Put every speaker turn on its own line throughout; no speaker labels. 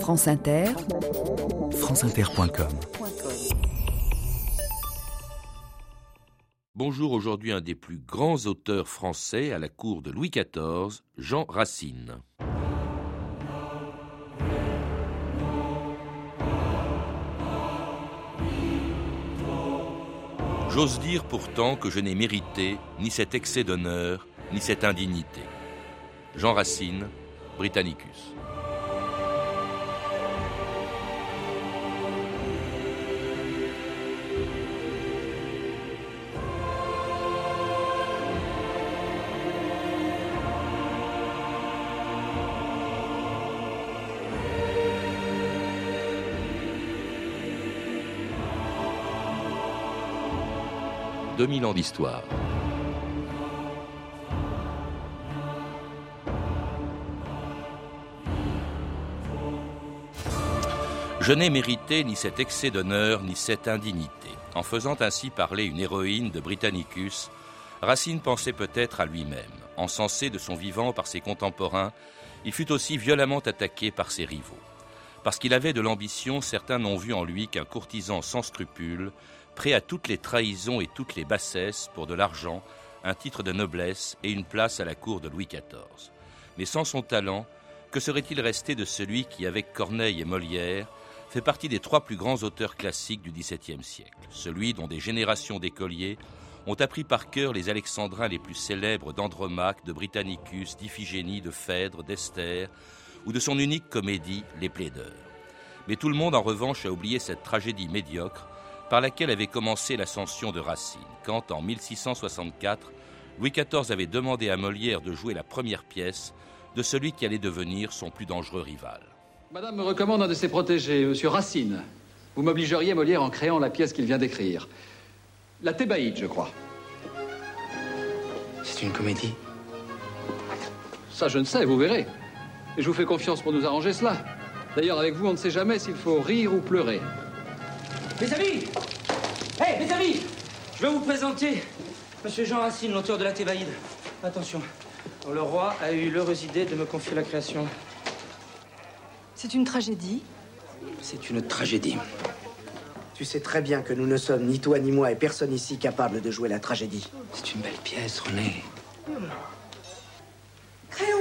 France Inter,
franceinter.com.
Bonjour, aujourd'hui un des plus grands auteurs français à la cour de Louis XIV, Jean Racine. J'ose dire pourtant que je n'ai mérité ni cet excès d'honneur, ni cette indignité. Jean Racine, Britannicus. 2000 ans d'histoire. Je n'ai mérité ni cet excès d'honneur, ni cette indignité. En faisant ainsi parler une héroïne de Britannicus, Racine pensait peut-être à lui-même. Encensé de son vivant par ses contemporains, il fut aussi violemment attaqué par ses rivaux. Parce qu'il avait de l'ambition, certains n'ont vu en lui qu'un courtisan sans scrupules, prêt à toutes les trahisons et toutes les bassesses pour de l'argent, un titre de noblesse et une place à la cour de Louis XIV. Mais sans son talent, que serait-il resté de celui qui, avec Corneille et Molière, fait partie des trois plus grands auteurs classiques du XVIIe siècle, celui dont des générations d'écoliers ont appris par cœur les alexandrins les plus célèbres d'Andromaque, de Britannicus, d'Iphigénie, de Phèdre, d'Esther, ou de son unique comédie, Les Plaideurs. Mais tout le monde, en revanche, a oublié cette tragédie médiocre par laquelle avait commencé l'ascension de Racine, quand, en 1664, Louis XIV avait demandé à Molière de jouer la première pièce de celui qui allait devenir son plus dangereux rival.
Madame me recommande un de ses protégés, Monsieur Racine. Vous m'obligeriez, Molière, en créant la pièce qu'il vient d'écrire. La Thébaïde, je crois.
C'est une comédie?
Ça, je ne sais, vous verrez. Et je vous fais confiance pour nous arranger cela. D'ailleurs, avec vous, on ne sait jamais s'il faut rire ou pleurer.
Mes amis Hé, mes amis Je vais vous présenter Monsieur Jean Racine, l'auteur de la Thébaïde. Attention, le roi a eu l'heureuse idée de me confier la création.
C'est une tragédie
C'est une tragédie.
Tu sais très bien que nous ne sommes ni toi ni moi et personne ici capable de jouer la tragédie.
C'est une belle pièce, René.
Créon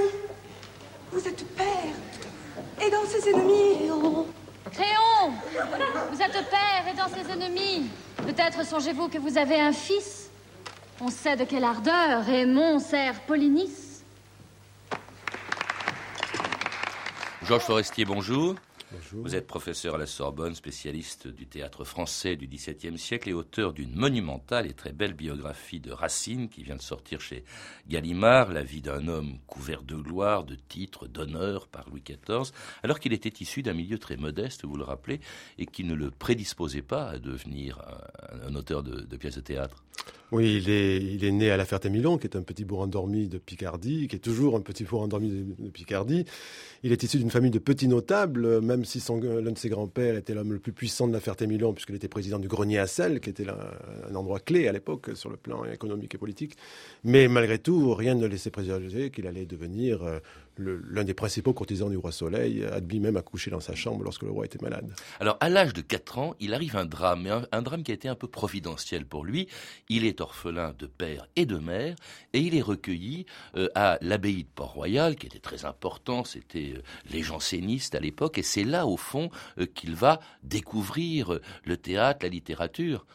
Vous êtes père Et dans ses ennemis
Créon Vous êtes père et dans ses ennemis. Peut-être songez-vous que vous avez un fils? On sait de quelle ardeur Raymond sert Polynice.
Georges Forestier, bonjour. Vous êtes professeur à la Sorbonne, spécialiste du théâtre français du XVIIe siècle et auteur d'une monumentale et très belle biographie de Racine qui vient de sortir chez Gallimard, la vie d'un homme couvert de gloire, de titres, d'honneur par Louis XIV, alors qu'il était issu d'un milieu très modeste, vous le rappelez, et qui ne le prédisposait pas à devenir un, auteur de, pièces de théâtre.
Oui, il est, né à La Ferté-Milon, qui est un petit bourg endormi de Picardie, qui est toujours un petit bourg endormi de, Picardie. Il est issu d'une famille de petits notables, même si l'un de ses grands-pères était l'homme le plus puissant de la Ferté-Milon, puisqu'il était président du grenier à sel, qui était un endroit clé à l'époque sur le plan économique et politique. Mais malgré tout, rien ne laissait présager qu'il allait devenir euh, l'un des principaux courtisans du roi Soleil, admis même à coucher dans sa chambre lorsque le roi était malade.
Alors, à l'âge de 4 ans, il arrive un drame, un, drame qui a été un peu providentiel pour lui. Il est orphelin de père et de mère, et il est recueilli euh, à l'abbaye de Port-Royal, qui était très important, c'était euh, les jansénistes à l'époque, et c'est là, au fond, euh, qu'il va découvrir le théâtre, la littérature.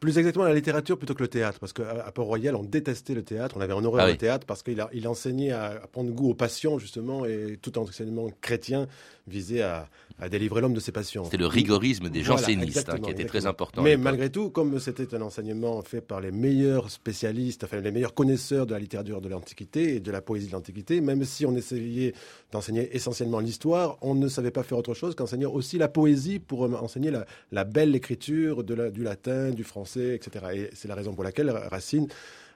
Plus exactement la littérature plutôt que le théâtre, parce qu'à Port-Royal, on détestait le théâtre, on avait en horreur ah le théâtre, parce qu'il il enseignait à, à, prendre goût aux passions, justement, et tout enseignement chrétien visait à, à délivrer l'homme de ses passions.
C'était le rigorisme des jansénistes hein, qui était très important.
Mais malgré tout, comme c'était un enseignement fait par les meilleurs spécialistes, enfin les meilleurs connaisseurs de la littérature de l'Antiquité et de la poésie de l'Antiquité, même si on essayait d'enseigner essentiellement l'histoire, on ne savait pas faire autre chose qu'enseigner aussi la poésie pour enseigner la, belle écriture de du latin, du français, Et c'est la raison pour laquelle Racine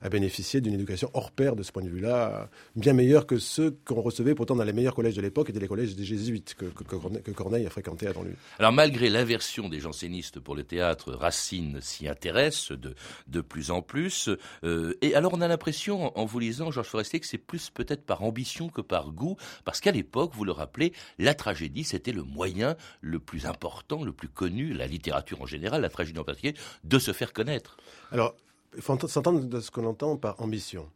a bénéficié d'une éducation hors pair de ce point de vue-là, bien meilleure que ceux qu'on recevait pourtant dans les meilleurs collèges de l'époque, étaient les collèges des jésuites que, que, Corneille a fréquenté avant lui.
Alors malgré l'inversion des jansénistes pour le théâtre, Racine s'y intéresse de, de plus en plus. Euh, et alors on a l'impression, en vous lisant, Georges Forestier, que c'est plus peut-être par ambition que par goût, parce qu'à l'époque, vous le rappelez, la tragédie, c'était le moyen le plus important, le plus connu, la littérature en général, la tragédie en particulier, de se faire connaître.
Alors, il faut s'entendre de ce qu'on entend par ambition.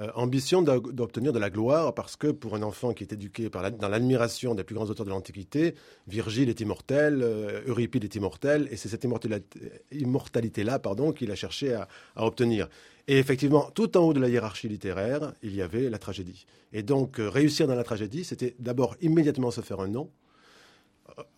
Euh, ambition d'obtenir de la gloire parce que pour un enfant qui est éduqué dans l'admiration des plus grands auteurs de l'Antiquité, Virgile est immortel, euh, Euripide est immortel, et c'est cette immortalité-là pardon, qu'il a cherché à, obtenir. Et effectivement, tout en haut de la hiérarchie littéraire, il y avait la tragédie. Et donc, euh, réussir dans la tragédie, c'était d'abord immédiatement se faire un nom,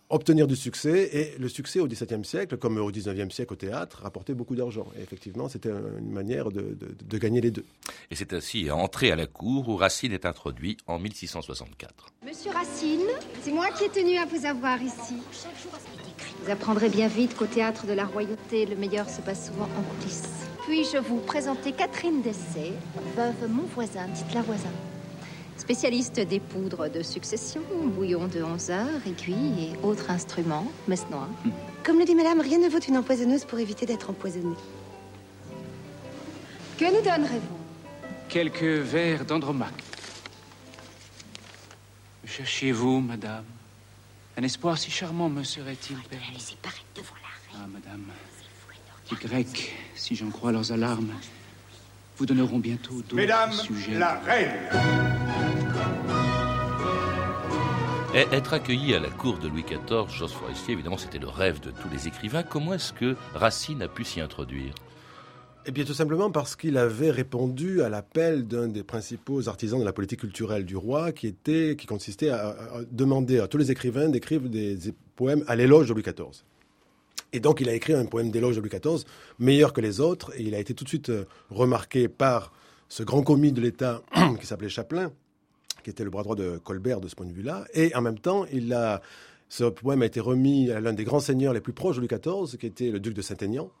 obtenir du succès. Et le succès au XVIIe siècle, comme au XIXe siècle au théâtre, rapportait beaucoup d'argent. Et effectivement, c'était une manière de, gagner les deux.
Et c'est ainsi entré à la cour où Racine est introduit en 1664.
Monsieur Racine, c'est moi qui ai tenu à vous avoir ici. Vous apprendrez bien vite qu'au théâtre de la royauté, le meilleur se passe souvent en coulisses. Puis-je vous présenter Catherine Dessay, veuve mon voisin, dites-la voisin. Spécialiste des poudres de succession, bouillon de 11 heures, aiguilles et autres instruments, messe noire.
Comme le dit madame, rien ne vaut une empoisonneuse pour éviter d'être empoisonnée.
Que nous donnerez-vous?
Quelques verres d'Andromaque. Cherchiez-vous, madame? Un espoir si charmant me serait-il permis
Laissez paraître devant la
reine. Ah, madame, les Grecs, si j'en crois leurs alarmes, vous donneront bientôt d'autres
Mesdames,
sujets.
la reine
être accueilli à la cour de Louis XIV, Jos Forestier, évidemment, c'était le rêve de tous les écrivains. Comment est-ce que Racine a pu s'y introduire?
Eh bien, tout simplement parce qu'il avait répondu à l'appel d'un des principaux artisans de la politique culturelle du roi, qui était, qui consistait à, demander à tous les écrivains d'écrire des, poèmes à l'éloge de Louis XIV. Et donc, il a écrit un poème d'éloge de Louis XIV, meilleur que les autres, et il a été tout de suite euh, remarqué par ce grand commis de l'État qui s'appelait Chaplin, qui était le bras droit de Colbert de ce point de vue-là. Et en même temps, il a, ce poème a été remis à l'un des grands seigneurs les plus proches de Louis XIV, qui était le duc de Saint-Aignan.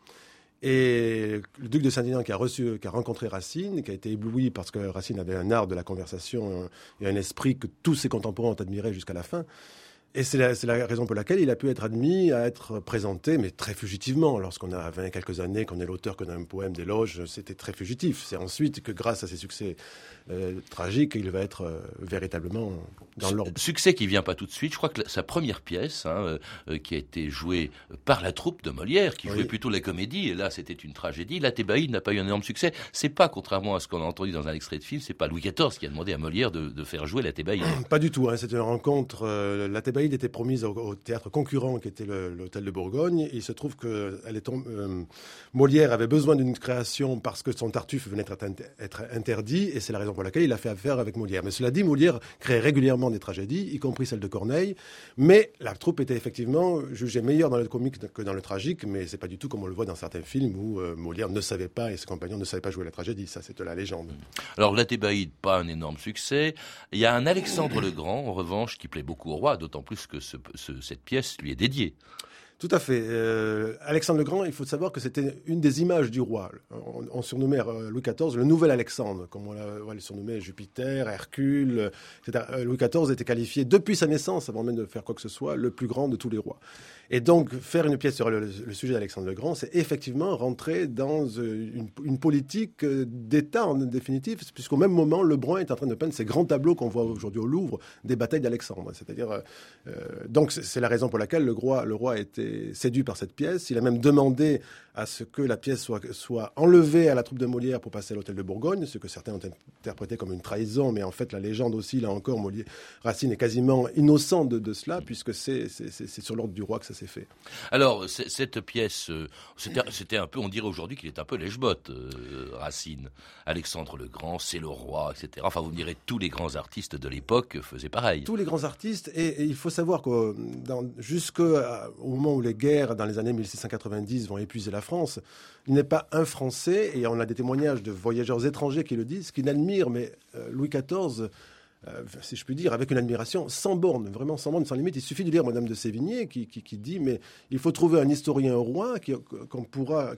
Et le duc de Saint-Aignan qui a reçu, qui a rencontré Racine, qui a été ébloui parce que Racine avait un art de la conversation et un esprit que tous ses contemporains ont admiré jusqu'à la fin. Et c'est la, raison pour laquelle il a pu être admis à être présenté, mais très fugitivement. Lorsqu'on a 20 quelques années, qu'on est l'auteur d'un poème d'éloge, c'était très fugitif. C'est ensuite que, grâce à ses succès euh, tragiques, il va être euh, véritablement dans l'ordre.
Succès qui vient pas tout de suite. Je crois que sa première pièce, hein, euh, qui a été jouée par la troupe de Molière, qui jouait plutôt la comédie, et là c'était une tragédie. La Thébaïde n'a pas eu un énorme succès. C'est pas, contrairement à ce qu'on a entendu dans un extrait de film, c'est pas Louis XIV qui a demandé à Molière de, faire jouer la Thébaïde.
Pas du tout. Hein, c'est une rencontre. la Thébaïde était promise au, théâtre concurrent qui était l'hôtel de Bourgogne. il se trouve que euh, Molière avait besoin d'une création parce que son Tartuffe venait être, interdit et c'est la raison pour laquelle il a fait affaire avec Molière. Mais cela dit, Molière crée régulièrement des tragédies, y compris celle de Corneille. Mais la troupe était effectivement jugée meilleure dans le comique que dans le tragique, mais c'est pas du tout comme on le voit dans certains films où euh, Molière ne savait pas et ses compagnons ne savaient pas jouer la tragédie. Ça, c'est la légende.
Alors, la Thébaïde, pas un énorme succès. Il y a un Alexandre le Grand, en revanche, qui plaît beaucoup au roi, d'autant plus que cette pièce lui est dédiée.
Tout à fait. Euh, Alexandre le Grand, il faut savoir que c'était une des images du roi. On, surnommait euh, Louis XIV le nouvel Alexandre, comme on, le surnommait Jupiter, Hercule, etc. Euh, Louis XIV était qualifié depuis sa naissance, avant même de faire quoi que ce soit, le plus grand de tous les rois. Et donc, faire une pièce sur le, sujet d'Alexandre le Grand, c'est effectivement rentrer dans une, politique d'État en définitive, puisqu'au même moment, Lebrun est en train de peindre ces grands tableaux qu'on voit aujourd'hui au Louvre des batailles d'Alexandre. C'est-à-dire, donc, c'est la raison pour laquelle le roi, le roi séduit par cette pièce. Il a même demandé à ce que la pièce soit, soit enlevée à la troupe de Molière pour passer à l'hôtel de Bourgogne, ce que certains ont interprété comme une trahison, mais en fait, la légende aussi, là encore, Molière, Racine est quasiment innocent de, de cela, puisque c'est sur l'ordre du roi que ça s'est fait.
Alors, cette pièce, euh, c'était un peu, on dirait aujourd'hui qu'il est un peu lèche-botte, euh, Racine. Alexandre le Grand, c'est le roi, etc. Enfin, vous me direz, tous les grands artistes de l'époque faisaient pareil.
Tous les grands artistes, et, il faut savoir que jusqu'au moment où les guerres, dans les années 1690, vont épuiser la France, il n'est pas un Français, et on a des témoignages de voyageurs étrangers qui le disent, qui n'admirent, mais euh, Louis XIV euh, si je puis dire, avec une admiration sans borne, vraiment sans borne, sans limite. Il suffit de lire Madame de Sévigné qui, qui, dit mais il faut trouver un historien roi qu'on pourra,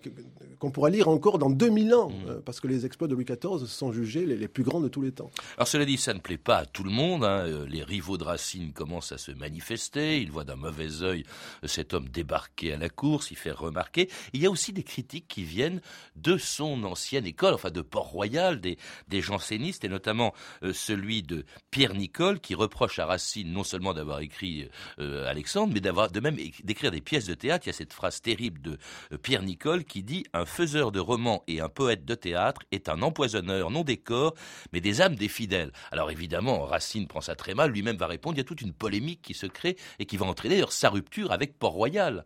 qu'on pourra lire encore dans 2000 ans, mmh. euh, parce que les exploits de Louis XIV sont jugés les, plus grands de tous les temps.
Alors cela dit, ça ne plaît pas à tout le monde. Hein. Euh, les rivaux de Racine commencent à se manifester. Ils voient d'un mauvais œil cet homme débarquer à la course, y faire remarquer. Il y a aussi des critiques qui viennent de son ancienne école, enfin de Port-Royal, des, des jansénistes, et notamment celui de Pierre Nicole, qui reproche à Racine non seulement d'avoir écrit euh, Alexandre, mais d'avoir de même d'écrire des pièces de théâtre. Il y a cette phrase terrible de euh, Pierre Nicole qui dit Un faiseur de romans et un poète de théâtre est un empoisonneur non des corps, mais des âmes des fidèles. Alors évidemment, Racine prend ça très mal, lui-même va répondre. Il y a toute une polémique qui se crée et qui va entraîner d'ailleurs sa rupture avec Port-Royal.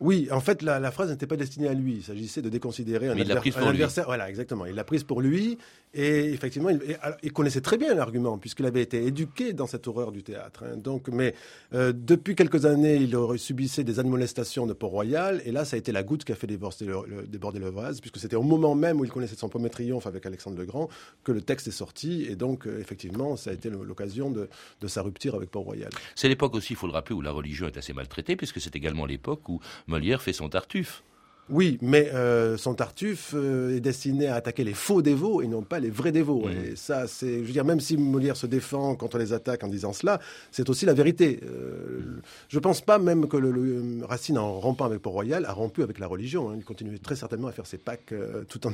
Oui, en fait, la, phrase n'était pas destinée à lui. Il s'agissait de déconsidérer un, adversaire. Voilà, exactement. Il l'a prise pour lui. Et effectivement, il, connaissait très bien l'argument, puisqu'il avait été éduqué dans cette horreur du théâtre. Hein. Donc, mais euh, depuis quelques années, il subissait des admolestations de Port-Royal. Et là, ça a été la goutte qui a fait déborder le, déborder le vase, puisque c'était au moment même où il connaissait son premier triomphe avec Alexandre le Grand que le texte est sorti. Et donc, euh, effectivement, ça a été l'occasion de, de, sa rupture avec Port-Royal.
C'est l'époque aussi, il faut le rappeler, où la religion est assez maltraitée, puisque c'est également l'époque où Molière fait son Tartuffe.
Oui, mais euh, son Tartuffe euh, est destiné à attaquer les faux dévots et non pas les vrais dévots. Mmh. Et ça, c'est, je veux dire, même si Molière se défend contre les attaques en disant cela, c'est aussi la vérité. Euh, je ne pense pas même que le, Racine, en rompant avec Port-Royal, a rompu avec la religion. Hein. Il continuait très certainement à faire ses Pâques tout en,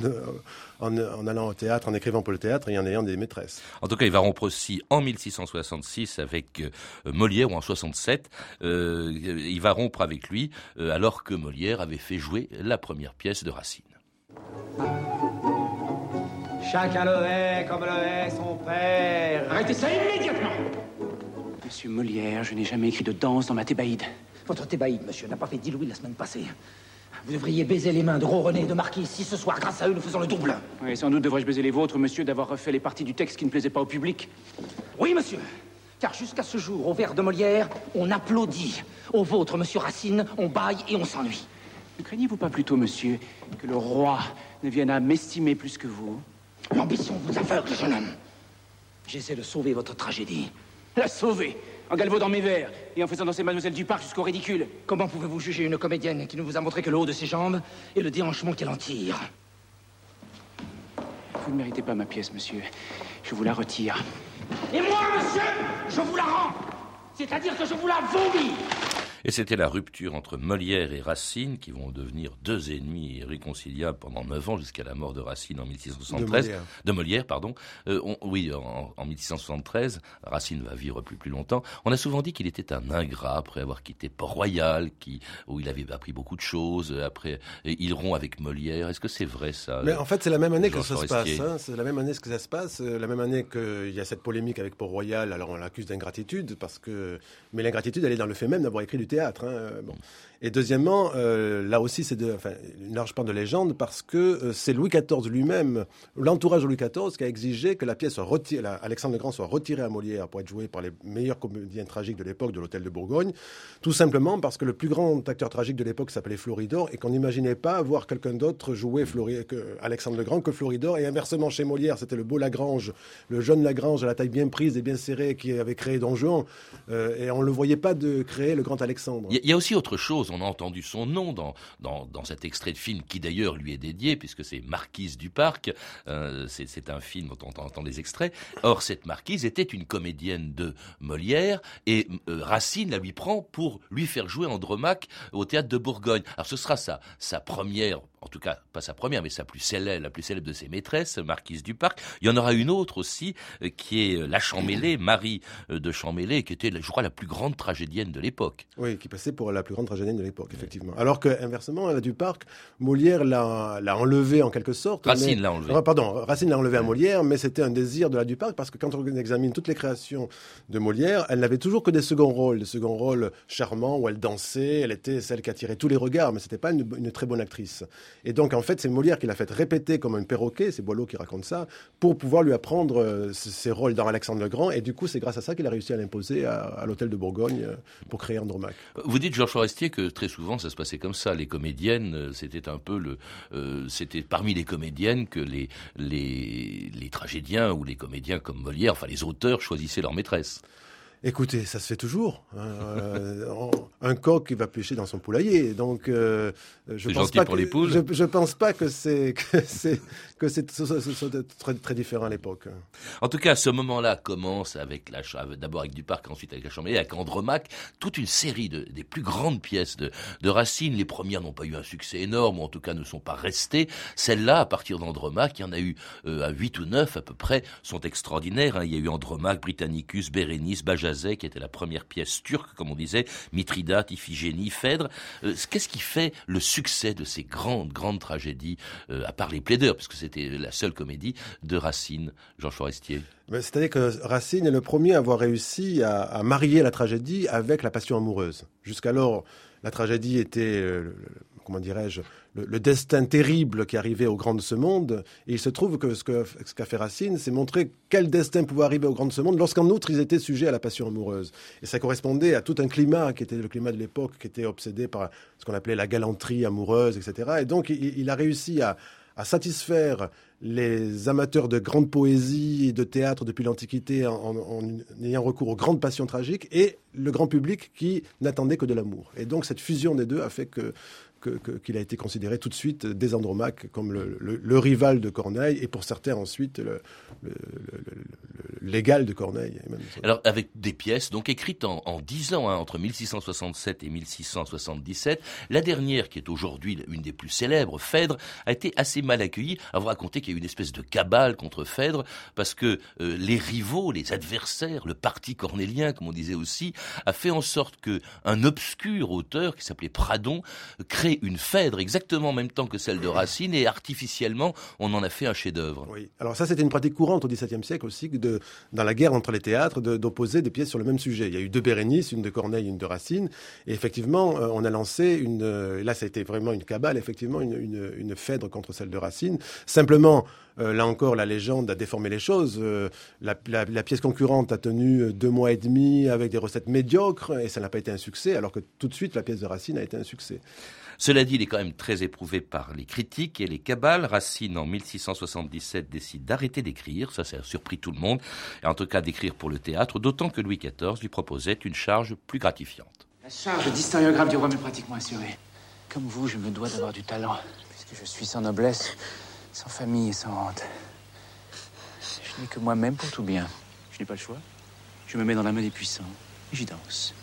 en, allant au théâtre, en écrivant pour le théâtre et en ayant des maîtresses.
En tout cas, il va rompre aussi en 1666 avec Molière ou en 67. il va rompre avec lui alors que Molière avait fait jouer la première pièce de Racine.
Chacun le hait comme le hait son père.
Arrêtez ça immédiatement
Monsieur Molière, je n'ai jamais écrit de danse dans ma thébaïde.
Votre thébaïde, monsieur, n'a pas fait 10 louis la semaine passée. Vous devriez baiser les mains de Gros René et de Marquis si ce soir, grâce à eux, nous faisons le double.
Oui, sans doute devrais-je baiser les vôtres, monsieur, d'avoir refait les parties du texte qui ne plaisaient pas au public.
Oui, monsieur. Car jusqu'à ce jour, au vers de Molière, on applaudit. Au vôtre, monsieur Racine, on baille et on s'ennuie.
Ne craignez-vous pas plutôt, monsieur, que le roi ne vienne à m'estimer plus que vous
L'ambition vous aveugle, jeune homme. J'essaie de sauver votre tragédie.
La sauver En galvaudant mes vers et en faisant danser Mademoiselle du Parc jusqu'au ridicule.
Comment pouvez-vous juger une comédienne qui ne vous a montré que le haut de ses jambes et le déhanchement qu'elle en tire
Vous ne méritez pas ma pièce, monsieur. Je vous la retire.
Et moi, monsieur, je vous la rends C'est-à-dire que je vous la vomis
et c'était la rupture entre Molière et Racine, qui vont devenir deux ennemis irréconciliables pendant neuf ans, jusqu'à la mort de Racine en 1673. De Molière, pardon. Euh, oui, en, 1673, Racine va vivre plus, plus longtemps. On a souvent dit qu'il était un ingrat après avoir quitté Port-Royal, qui, où il avait appris beaucoup de choses. Après, il rompt avec Molière. Est-ce que c'est vrai, ça
Mais en fait, c'est la même année que ça se passe. Hein. C'est la même année que ça se passe. Euh, la même année qu'il y a cette polémique avec Port-Royal. Alors, on l'accuse d'ingratitude, parce que... Mais l'ingratitude, elle est dans le fait même d'avoir écrit du théâtre. Hein, bon. Et deuxièmement, euh, là aussi, c'est une large part de légende parce que euh, c'est Louis XIV lui-même, l'entourage de Louis XIV, qui a exigé que la pièce soit retirée, Alexandre le Grand soit retiré à Molière pour être joué par les meilleurs comédiens tragiques de l'époque de l'Hôtel de Bourgogne, tout simplement parce que le plus grand acteur tragique de l'époque s'appelait Floridor et qu'on n'imaginait pas voir quelqu'un d'autre jouer Flori Alexandre le Grand que Floridor. Et inversement, chez Molière, c'était le beau Lagrange, le jeune Lagrange à la taille bien prise et bien serrée qui avait créé Don Juan. Euh, et on ne le voyait pas de créer le grand Alexandre.
Il y, a aussi autre chose on a entendu son nom dans, dans, cet extrait de film qui d'ailleurs lui est dédié, puisque c'est Marquise du Parc. Euh, c'est un film dont on entend des extraits. Or, cette Marquise était une comédienne de Molière et euh, Racine la lui prend pour lui faire jouer Andromaque au théâtre de Bourgogne. Alors, ce sera sa, sa première en tout cas pas sa première, mais sa plus célèbre, la plus célèbre de ses maîtresses, Marquise du Parc. Il y en aura une autre aussi, euh, qui est la Champmélé, Marie de Champmélé, qui était, je crois, la plus grande tragédienne de l'époque.
Oui, qui passait pour la plus grande tragédienne de l'époque, effectivement. Alors que, inversement, la Duparc, Molière l'a enlevé en quelque sorte.
Racine l'a enlevé.
Pardon, Racine l'a enlevé à Molière, mais c'était un désir de la Duparc parce que quand on examine toutes les créations de Molière, elle n'avait toujours que des seconds rôles, des seconds rôles charmants où elle dansait, elle était celle qui attirait tous les regards, mais c'était pas une, très bonne actrice. Et donc, en fait, c'est Molière qui l'a fait répéter comme un perroquet, c'est Boileau qui raconte ça, pour pouvoir lui apprendre euh, ses rôles dans Alexandre le Grand. Et du coup, c'est grâce à ça qu'il a réussi à l'imposer à, l'hôtel de Bourgogne euh, pour créer Andromaque.
Vous dites, Georges Forestier, que très souvent, ça se passait comme ça. Les comédiennes, euh, c'était un peu le. c'était parmi les comédiennes que les, les, les tragédiens ou les comédiens comme Molière, enfin les auteurs, choisissaient leur maîtresse.
Écoutez, ça se fait toujours. Hein, euh, un coq qui va pêcher dans son poulailler. Donc, euh, je pense pas
pour
que,
je,
je, pense pas que c'est que c'est que c'est très, très différent à l'époque.
En tout cas, ce moment-là commence avec la d'abord avec Duparc, ensuite avec la Chambéry, avec Andromaque, toute une série de, des plus grandes pièces de, de Racine. Les premières n'ont pas eu un succès énorme, ou en tout cas ne sont pas restées. Celles-là, à partir d'Andromaque, il y en a eu euh, à 8 ou 9 à peu près, sont extraordinaires. Hein. Il y a eu Andromaque, Britannicus, Bérénice, Qui était la première pièce turque, comme on disait, Mithridate, Iphigénie, Phèdre. Euh, qu'est-ce qui fait le succès de ces grandes, grandes tragédies, euh, à part les plaideurs, puisque c'était la seule comédie de Racine, Georges Forestier?
C'est-à-dire que Racine est le premier à avoir réussi à, marier la tragédie avec la passion amoureuse. Jusqu'alors, la tragédie était, euh, comment dirais-je, le, destin terrible qui arrivait au grand de ce monde. Et il se trouve que ce qu'a ce fait Racine, c'est montrer quel destin pouvait arriver au grand de ce monde lorsqu'en outre ils étaient sujets à la passion amoureuse. Et ça correspondait à tout un climat qui était le climat de l'époque, qui était obsédé par ce qu'on appelait la galanterie amoureuse, etc. Et donc il, a réussi à, satisfaire les amateurs de grande poésie et de théâtre depuis l'Antiquité en, en, ayant recours aux grandes passions tragiques et le grand public qui n'attendait que de l'amour. Et donc cette fusion des deux a fait que qu'il a été considéré tout de suite dès Andromaque comme le, rival de Corneille et pour certains ensuite l'égal de Corneille.
Alors avec des pièces donc écrites en, en 10 ans, hein, entre 1667 et 1677. La dernière, qui est aujourd'hui une des plus célèbres, Phèdre, a été assez mal accueillie. À vous raconter qu'il y a eu une espèce de cabale contre Phèdre parce que euh, les rivaux, les adversaires, le parti cornélien, comme on disait aussi, a fait en sorte que un obscur auteur qui s'appelait Pradon crée une Phèdre exactement en même temps que celle de Racine et artificiellement on en a fait un chef-d'œuvre.
Oui. Alors ça c'était une pratique courante au XVIIe siècle aussi de, dans la guerre entre les théâtres d'opposer des pièces sur le même sujet. Il y a eu deux Bérénice, une de Corneille, une de Racine, et effectivement euh, on a lancé une. Euh, là ça a été vraiment une cabale, effectivement une, une, Phèdre contre celle de Racine. Simplement euh, là encore, la légende a déformé les choses. la, pièce concurrente a tenu deux mois et demi avec des recettes médiocres et ça n'a pas été un succès, alors que tout de suite la pièce de Racine a été un succès.
Cela dit, il est quand même très éprouvé par les critiques et les cabales. Racine, en 1677, décide d'arrêter d'écrire. Ça, ça a surpris tout le monde. Et en tout cas, d'écrire pour le théâtre, d'autant que Louis XIV lui proposait une charge plus gratifiante.
La charge d'historiographe du roi m'est pratiquement assurée. Comme vous, je me dois d'avoir du talent, puisque je suis sans noblesse, sans famille et sans honte. Je n'ai que moi-même pour tout bien. Je n'ai pas le choix. Je me mets dans la main des puissants et j'y danse.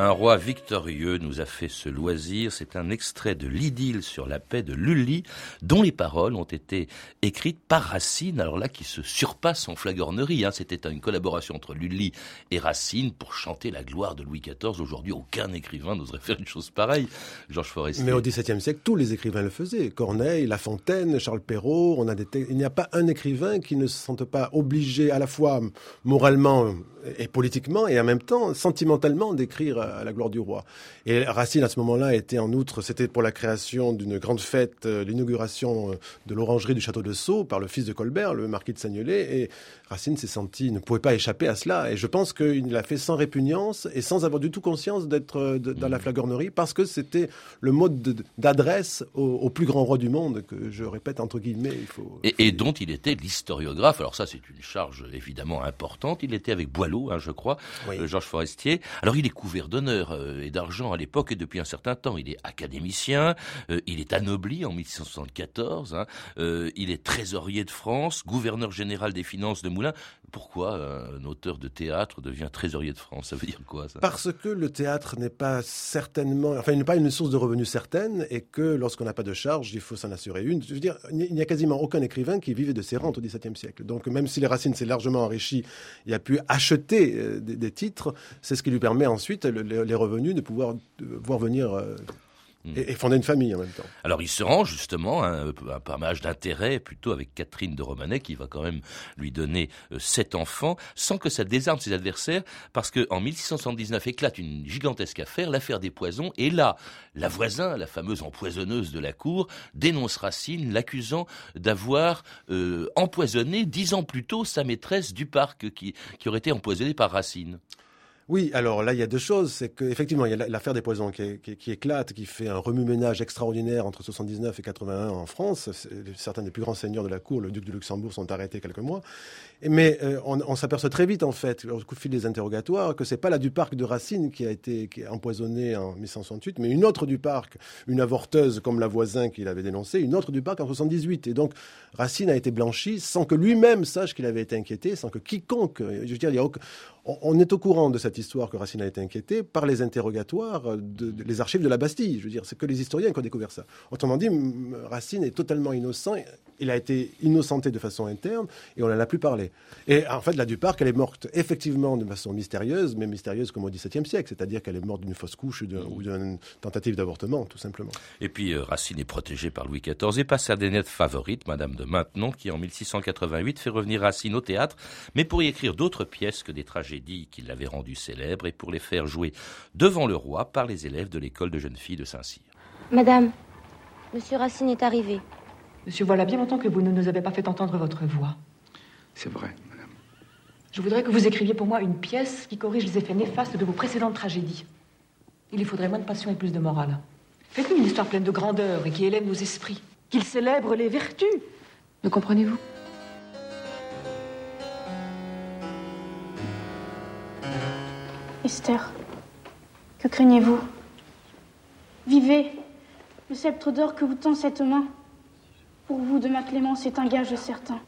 Un roi victorieux nous a fait ce loisir. C'est un extrait de l'idylle sur la paix de Lully, dont les paroles ont été écrites par Racine, alors là qui se surpasse en flagornerie. Hein. C'était une collaboration entre Lully et Racine pour chanter la gloire de Louis XIV. Aujourd'hui, aucun écrivain n'oserait faire une chose pareille. Georges Forestier.
Mais au XVIIe siècle, tous les écrivains le faisaient. Corneille, La Fontaine, Charles Perrault. On a des Il n'y a pas un écrivain qui ne se sente pas obligé à la fois moralement et politiquement et en même temps sentimentalement d'écrire à la gloire du roi. Et Racine à ce moment-là était en outre, c'était pour la création d'une grande fête, euh, l'inauguration euh, de l'orangerie du château de Sceaux par le fils de Colbert, le marquis de Sagnolet, et Racine s'est senti, ne pouvait pas échapper à cela. Et je pense qu'il l'a fait sans répugnance et sans avoir du tout conscience d'être euh, dans la flagornerie parce que c'était le mode d'adresse au, plus grand roi du monde que je répète entre guillemets. Il faut,
et, dont il était l'historiographe. Alors ça, c'est une charge évidemment importante. Il était avec Boileau Hein, je crois, euh, Georges Forestier. Alors il est couvert d'honneur euh, et d'argent à l'époque et depuis un certain temps. Il est académicien, euh, il est anobli en 1674, hein, il est trésorier de France, gouverneur général des finances de Pourquoi un auteur de théâtre devient trésorier de France? Ça veut dire quoi
Parce que le théâtre n'est pas certainement, enfin, il n'est pas une source de revenus certaine et que lorsqu'on n'a pas de charge, il faut s'en assurer une. Je veux dire, il n'y a quasiment aucun écrivain qui vivait de ses rentes au XVIIe siècle. Donc même si les racines s'est largement enrichi, il a pu acheter euh, des, titres, c'est ce qui lui permet ensuite les revenus de pouvoir voir venir euh, et, fonder une famille en même temps.
Alors il se rend justement un, un pamage d'intérêt plutôt avec Catherine de Romanet qui va quand même lui donner euh, sept enfants sans que ça désarme ses adversaires parce que en 1679 éclate une gigantesque affaire, l'affaire des poisons et là la voisin, la fameuse empoisonneuse de la cour, dénonce Racine l'accusant d'avoir euh, empoisonné dix ans plus tôt sa maîtresse du parc qui, qui aurait été empoisonnée par Racine.
Oui, alors là, il y a deux choses. C'est qu'effectivement, il y a l'affaire des poisons qui, éclate, qui fait un remue-ménage extraordinaire entre 79 et 81 en France. Certains des plus grands seigneurs de la cour, le duc de Luxembourg, sont arrêtés quelques mois. Mais euh, on, s'aperçoit très vite, en fait, au fil des interrogatoires, que c'est pas la du parc de Racine qui a été empoisonnée en 1168, mais une autre du parc, une avorteuse comme la voisin qu'il avait dénoncée, une autre du parc en 78. Et donc, Racine a été blanchi sans que lui-même sache qu'il avait été inquiété, sans que quiconque, je veux dire, il y a on est au courant de cette histoire que Racine a été inquiété par les interrogatoires, de, les archives de la Bastille. Je veux dire, c'est que les historiens qui ont découvert ça. Autrement dit, Racine est totalement innocent il a été innocenté de façon interne et on n'en a plus parlé. Et en fait, la Duparc, elle est morte effectivement de façon mystérieuse, mais mystérieuse comme au XVIIe siècle, c'est-à-dire qu'elle est morte d'une fausse couche ou d'une tentative d'avortement, tout simplement.
Et puis euh, Racine est protégé par Louis XIV et passe à des nettes favorites, Madame de Maintenon, qui en 1688 fait revenir Racine au théâtre, mais pour y écrire d'autres pièces que des tragédies qui l'avaient rendu célèbre et pour les faire jouer devant le roi par les élèves de l'école de jeunes filles de Saint-Cyr.
Madame, Monsieur Racine est arrivé.
Monsieur, voilà bien longtemps que vous ne nous avez pas fait entendre votre voix.
C'est vrai, madame.
Je voudrais que vous écriviez pour moi une pièce qui corrige les effets néfastes de vos précédentes tragédies. Il y faudrait moins de passion et plus de morale. Faites-nous une histoire pleine de grandeur et qui élève nos esprits. Qu'il célèbre les vertus. Me comprenez-vous?
Esther, que craignez-vous? Vivez, le sceptre d'or que vous tend cette main pour vous, de ma clémence, est un gage certain.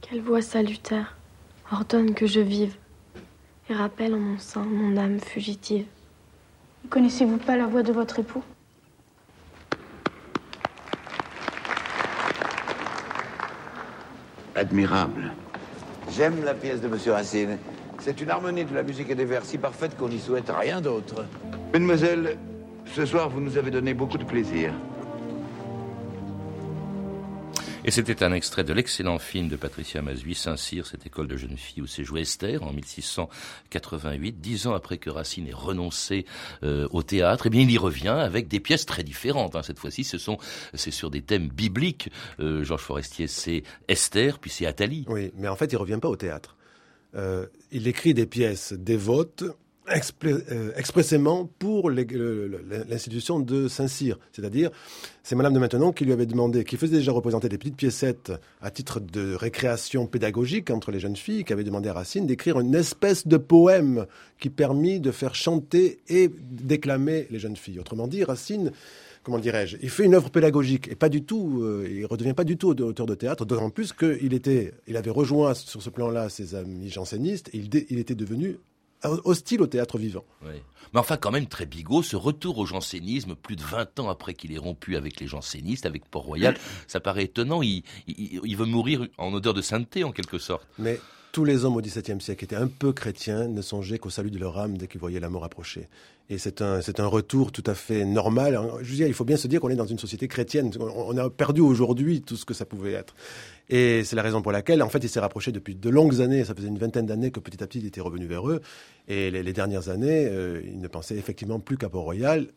Quelle voix salutaire ordonne que je vive et rappelle en mon sein mon âme fugitive.
Ne connaissez-vous pas la voix de votre époux?
Admirable. J'aime la pièce de Monsieur Racine. C'est une harmonie de la musique et des vers si parfaite qu'on n'y souhaite rien d'autre. Mademoiselle, ce soir, vous nous avez donné beaucoup de plaisir.
Et c'était un extrait de l'excellent film de Patricia Mazui, Saint-Cyr, cette école de jeunes filles où s'est joué Esther en 1688, dix ans après que Racine ait renoncé euh, au théâtre. Et eh bien, il y revient avec des pièces très différentes. Hein. Cette fois-ci, ce sont, c'est sur des thèmes bibliques. Euh, Georges Forestier, c'est Esther, puis c'est Athalie.
Oui, mais en fait, il revient pas au théâtre. Euh, il écrit des pièces dévotes euh, expressément pour l'institution de Saint-Cyr. C'est-à-dire, c'est Madame de Maintenon qui lui avait demandé, qui faisait déjà représenter des petites piécettes à titre de récréation pédagogique entre les jeunes filles, qui avait demandé à Racine d'écrire une espèce de poème qui permit de faire chanter et déclamer les jeunes filles. Autrement dit, Racine comment dirais-je, il fait une œuvre pédagogique et pas du tout, euh, il redevient pas du tout auteur de théâtre, d'autant plus qu'il était, il avait rejoint sur ce plan-là ses amis jansénistes et il, était devenu hostile au théâtre vivant.
Mais enfin, quand même, très bigot, ce retour au jansénisme, plus de 20 ans après qu'il ait rompu avec les jansénistes, avec Port-Royal, ça paraît étonnant. Il, il, veut mourir en odeur de sainteté, en quelque sorte.
Mais tous les hommes au XVIIe siècle étaient un peu chrétiens, ne songeaient qu'au salut de leur âme dès qu'ils voyaient la mort approcher. Et c'est un, c'est un retour tout à fait normal. Je veux dire, il faut bien se dire qu'on est dans une société chrétienne. On a perdu aujourd'hui tout ce que ça pouvait être. Et c'est la raison pour laquelle, en fait, il s'est rapproché depuis de longues années. Ça faisait une vingtaine d'années que petit à petit il était revenu vers eux. Et les, dernières années, euh, il ne pensait effectivement plus qu'à Port-Royal.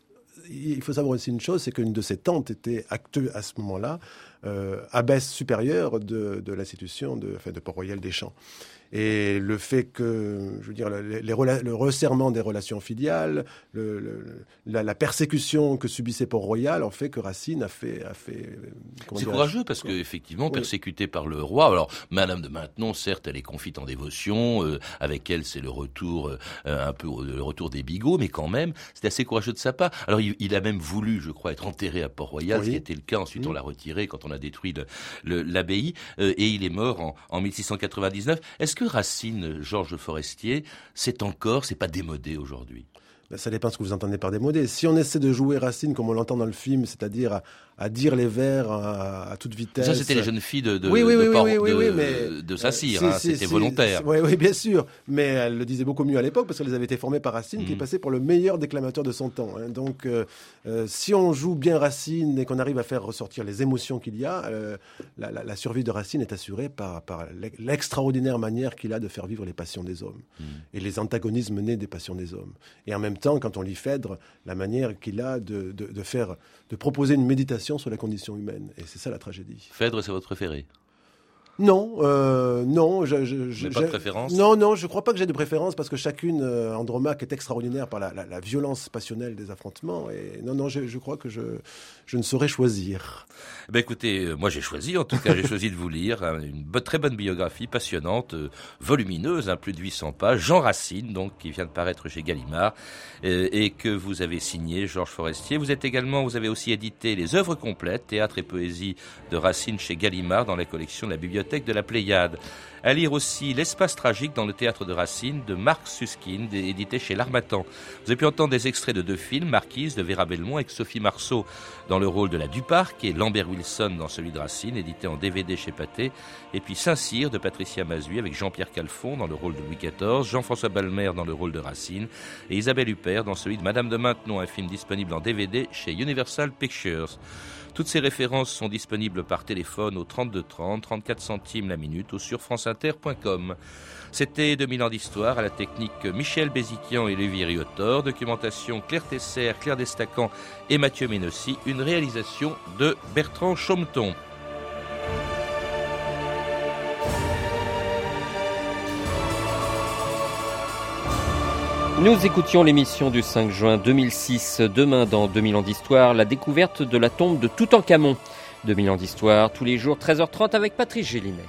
Il faut savoir aussi une chose, c'est qu'une de ses tantes était acteuse à ce moment-là, euh, abbesse supérieure de, de l'institution de, enfin, de Port-Royal des Champs. Et le fait que, je veux dire, le resserrement des relations filiales, la, persécution que subissait Port-Royal en fait que Racine a fait. A fait
c'est courageux parce qu'effectivement, persécuté par le roi. Alors, Madame de Maintenon, certes, elle est confite en dévotion. Euh, avec elle, c'est le retour, euh, un peu le retour des bigots, mais quand même, c'est assez courageux de sa part. Alors, il, a même voulu, je crois, être enterré à Port-Royal, ce qui était le cas. Ensuite, on l'a retiré quand on a détruit l'abbaye. Euh, et il est mort en, en 1699. Est-ce que Racine, Georges Forestier, c'est encore, c'est pas démodé aujourd'hui?
Ben, ça dépend ce que vous entendez par démodé. Si on essaie de jouer Racine comme on l'entend dans le film, c'est-à-dire dire les vers à, toute vitesse.
Ça, c'était les jeunes filles de, de, oui, oui, de, oui, oui, de, mais, de Sacyr, hein, c'était volontaire.
Oui, oui, bien sûr. Mais elle le disait beaucoup mieux à l'époque parce qu'elles avaient été formées par Racine, qui est mm. passé pour le meilleur déclamateur de son temps. Hein. Donc, euh, euh, si on joue bien Racine et qu'on arrive à faire ressortir les émotions qu'il y a, euh, la, la, survie de Racine est assurée par, par l'extraordinaire manière qu'il a de faire vivre les passions des hommes mm. et les antagonismes nés des passions des hommes. Et en même temps, quand on lit Phèdre, la manière qu'il a de, de faire, de proposer une méditation sur la condition humaine. Et c'est ça la tragédie.
Phèdre, c'est votre préféré?
Non, euh, non. Je, je,
pas de préférence?
Non, non, je crois pas que j'ai de préférence parce que chacune, euh, Andromaque est extraordinaire par la, la, violence passionnelle des affrontements. Et non, non, je, je crois que je, je ne saurais choisir.
Eh ben écoutez, euh, moi j'ai choisi, en tout cas j'ai choisi de vous lire hein, une très bonne biographie, passionnante, euh, volumineuse, hein, plus de 800 pages, Jean Racine, donc qui vient de paraître chez Gallimard, et que vous avez signé, Georges Forestier. Vous êtes également, vous avez aussi édité les œuvres complètes, théâtre et poésie de Racine chez Gallimard dans la collection de la bibliothèque de la Pléiade. À lire aussi L'espace tragique dans le théâtre de Racine de Marc Suskind, édité chez L'Armatan. Vous avez pu entendre des extraits de deux films, Marquise de Vera Belmont avec Sophie Marceau dans le rôle de la Duparc et Lambert Wilson dans celui de Racine, édité en DVD chez Pathé. Et puis Saint-Cyr de Patricia Mazui avec Jean-Pierre Calfon dans le rôle de Louis XIV, Jean-François Balmer dans le rôle de Racine et Isabelle Huppert dans celui de Madame de Maintenon, un film disponible en DVD chez Universal Pictures. Toutes ces références sont disponibles par téléphone au 32 30, 34 centimes la minute ou sur franceinter.com. C'était 2000 ans d'histoire à la technique Michel Béziquian et Lévi Riotor, documentation Claire Tesser, Claire Destacan et Mathieu Ménossi, une réalisation de Bertrand Chaumeton.
Nous écoutions l'émission du 5 juin 2006. Demain, dans 2000 ans d'histoire, la découverte de la tombe de Toutankhamon. 2000 ans d'histoire, tous les jours, 13h30 avec Patrice Gélinet.